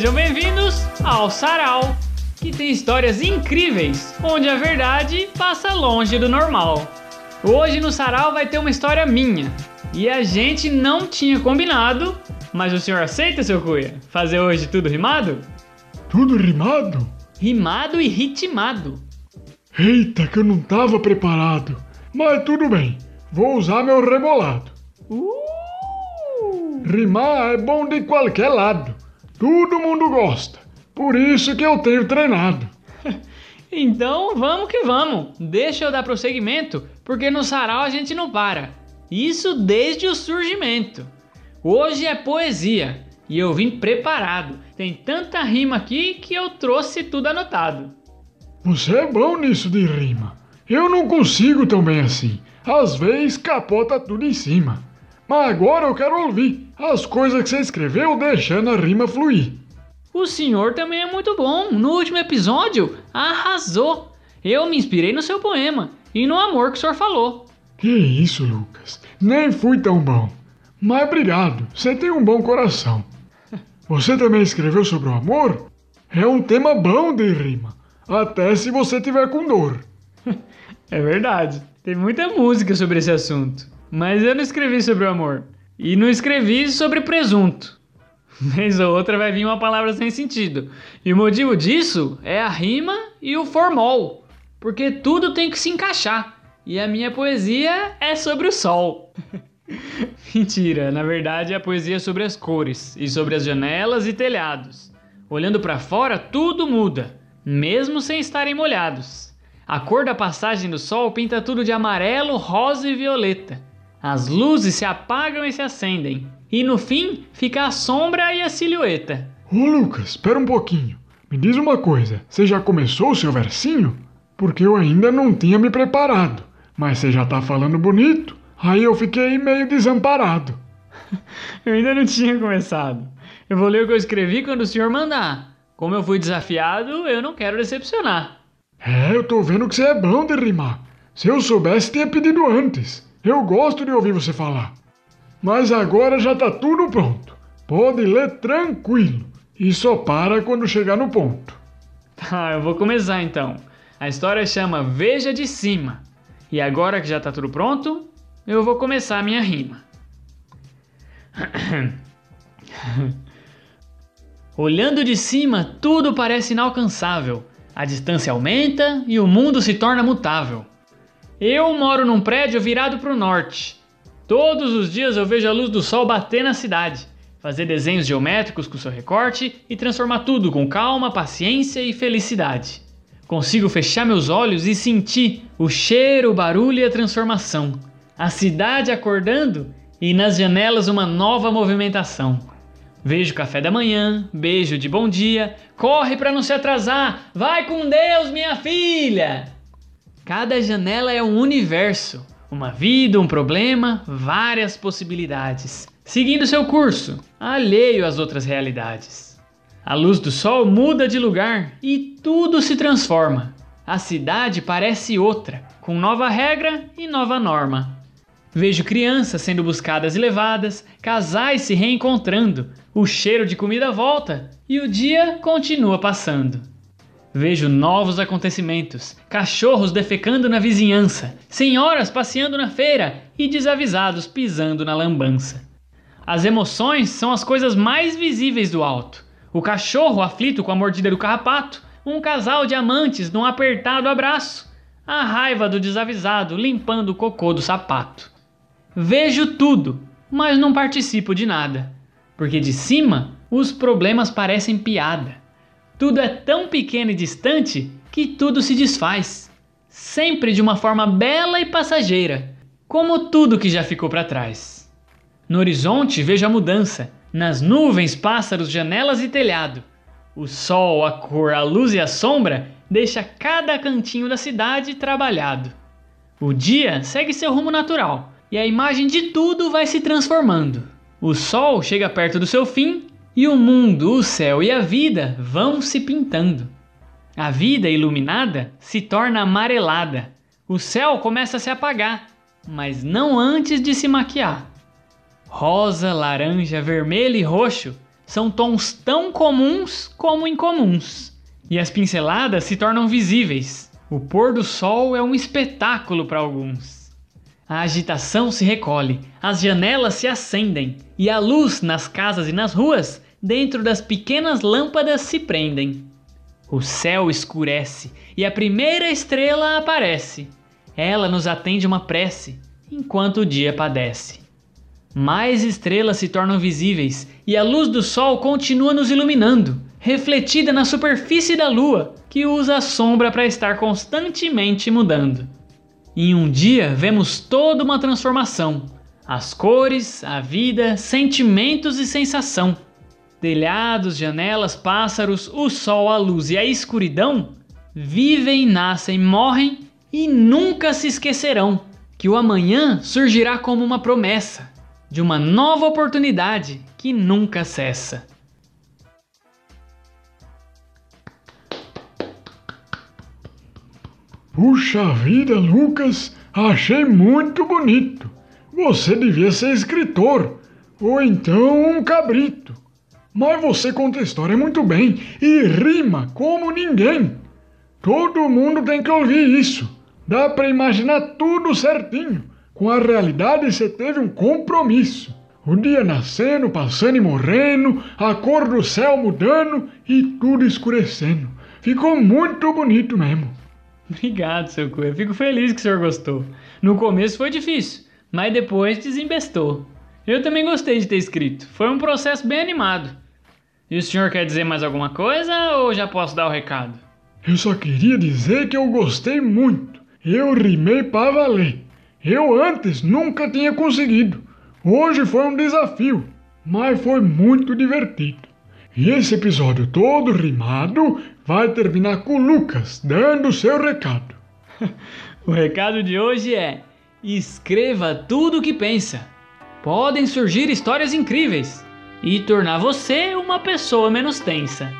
Sejam bem-vindos ao Sarau, que tem histórias incríveis, onde a verdade passa longe do normal. Hoje no Sarau vai ter uma história minha, e a gente não tinha combinado, mas o senhor aceita, seu Cuia? Fazer hoje tudo rimado? Tudo rimado? Rimado e ritmado. Eita, que eu não tava preparado. Mas tudo bem, vou usar meu rebolado. Uh! Rimar é bom de qualquer lado. Todo mundo gosta. Por isso que eu tenho treinado. Então vamos que vamos. Deixa eu dar prosseguimento, porque no sarau a gente não para. Isso desde o surgimento. Hoje é poesia e eu vim preparado. Tem tanta rima aqui que eu trouxe tudo anotado. Você é bom nisso de rima. Eu não consigo tão bem assim. Às vezes capota tudo em cima. Mas agora eu quero ouvir as coisas que você escreveu deixando a rima fluir. O senhor também é muito bom. No último episódio, arrasou. Eu me inspirei no seu poema e no amor que o senhor falou. Que isso, Lucas? Nem fui tão bom. Mas obrigado, você tem um bom coração. Você também escreveu sobre o amor? É um tema bom de rima, até se você tiver com dor. É verdade. Tem muita música sobre esse assunto. Mas eu não escrevi sobre o amor. E não escrevi sobre presunto. Vez ou outra vai vir uma palavra sem sentido. E o motivo disso é a rima e o formol. Porque tudo tem que se encaixar. E a minha poesia é sobre o sol. Mentira, na verdade a poesia é sobre as cores e sobre as janelas e telhados. Olhando para fora, tudo muda, mesmo sem estarem molhados. A cor da passagem do sol pinta tudo de amarelo, rosa e violeta. As luzes se apagam e se acendem, e no fim fica a sombra e a silhueta. Ô Lucas, espera um pouquinho. Me diz uma coisa, você já começou o seu versinho? Porque eu ainda não tinha me preparado. Mas você já tá falando bonito. Aí eu fiquei meio desamparado. Eu ainda não tinha começado. Eu vou ler o que eu escrevi quando o senhor mandar. Como eu fui desafiado, eu não quero decepcionar. É, eu tô vendo que você é bom de rimar. Se eu soubesse, tinha pedido antes. Eu gosto de ouvir você falar. Mas agora já tá tudo pronto. Pode ler tranquilo. E só para quando chegar no ponto. Tá, eu vou começar então. A história chama Veja de Cima. E agora que já tá tudo pronto, eu vou começar a minha rima. Olhando de cima, tudo parece inalcançável. A distância aumenta e o mundo se torna mutável. Eu moro num prédio virado para o norte. Todos os dias eu vejo a luz do sol bater na cidade, fazer desenhos geométricos com seu recorte e transformar tudo com calma, paciência e felicidade. Consigo fechar meus olhos e sentir o cheiro, o barulho e a transformação. A cidade acordando e nas janelas uma nova movimentação. Vejo café da manhã, beijo de bom dia, corre para não se atrasar, vai com Deus, minha filha! Cada janela é um universo, uma vida, um problema, várias possibilidades, seguindo seu curso, alheio às outras realidades. A luz do sol muda de lugar e tudo se transforma. A cidade parece outra, com nova regra e nova norma. Vejo crianças sendo buscadas e levadas, casais se reencontrando, o cheiro de comida volta e o dia continua passando. Vejo novos acontecimentos, cachorros defecando na vizinhança, senhoras passeando na feira e desavisados pisando na lambança. As emoções são as coisas mais visíveis do alto. O cachorro aflito com a mordida do carrapato, um casal de amantes num apertado abraço, a raiva do desavisado limpando o cocô do sapato. Vejo tudo, mas não participo de nada, porque de cima os problemas parecem piada. Tudo é tão pequeno e distante que tudo se desfaz, sempre de uma forma bela e passageira, como tudo que já ficou para trás. No horizonte vejo a mudança, nas nuvens, pássaros, janelas e telhado. O sol, a cor, a luz e a sombra deixa cada cantinho da cidade trabalhado. O dia segue seu rumo natural e a imagem de tudo vai se transformando. O sol chega perto do seu fim e o mundo, o céu e a vida vão se pintando. A vida iluminada se torna amarelada. O céu começa a se apagar, mas não antes de se maquiar. Rosa, laranja, vermelho e roxo são tons tão comuns como incomuns. E as pinceladas se tornam visíveis. O pôr do sol é um espetáculo para alguns. A agitação se recolhe, as janelas se acendem e a luz nas casas e nas ruas, dentro das pequenas lâmpadas, se prendem. O céu escurece e a primeira estrela aparece. Ela nos atende uma prece, enquanto o dia padece. Mais estrelas se tornam visíveis e a luz do sol continua nos iluminando, refletida na superfície da lua, que usa a sombra para estar constantemente mudando. Em um dia vemos toda uma transformação: as cores, a vida, sentimentos e sensação. Telhados, janelas, pássaros, o sol, a luz e a escuridão vivem, nascem, morrem e nunca se esquecerão que o amanhã surgirá como uma promessa de uma nova oportunidade que nunca cessa. Puxa vida, Lucas, achei muito bonito. Você devia ser escritor, ou então um cabrito. Mas você conta história muito bem e rima como ninguém. Todo mundo tem que ouvir isso. Dá para imaginar tudo certinho. Com a realidade você teve um compromisso. O dia nascendo, passando e morrendo, a cor do céu mudando e tudo escurecendo. Ficou muito bonito mesmo. Obrigado, seu Cunha. Fico feliz que o senhor gostou. No começo foi difícil, mas depois desembestou. Eu também gostei de ter escrito. Foi um processo bem animado. E o senhor quer dizer mais alguma coisa ou já posso dar o recado? Eu só queria dizer que eu gostei muito. Eu rimei para valer. Eu antes nunca tinha conseguido. Hoje foi um desafio, mas foi muito divertido. E esse episódio todo rimado vai terminar com o Lucas dando o seu recado. o recado de hoje é: escreva tudo o que pensa. Podem surgir histórias incríveis e tornar você uma pessoa menos tensa.